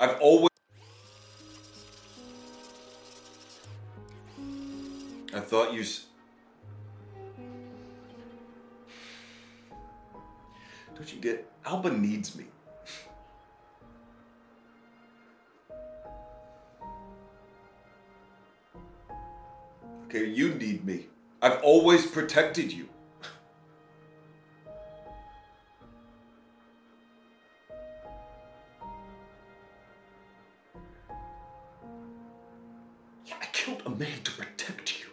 I've always. I thought you. s- Don't you get. Alba needs me. Okay, you need me. I've always protected you. Man to protect you.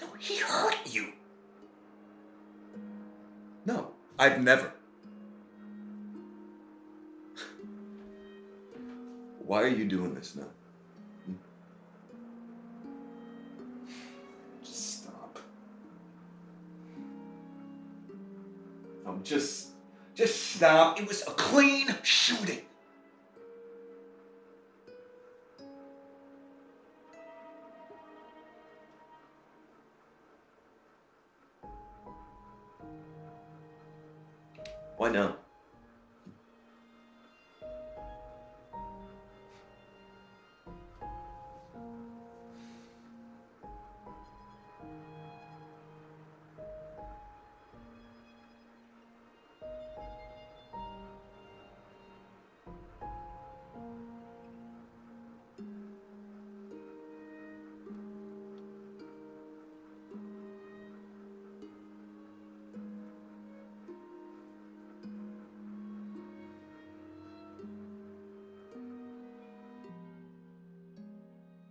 No, he hurt you. No, I've never. Why are you doing this now? Hmm? Just stop. I'm just. Just stop. It was a clean shooting. Why not?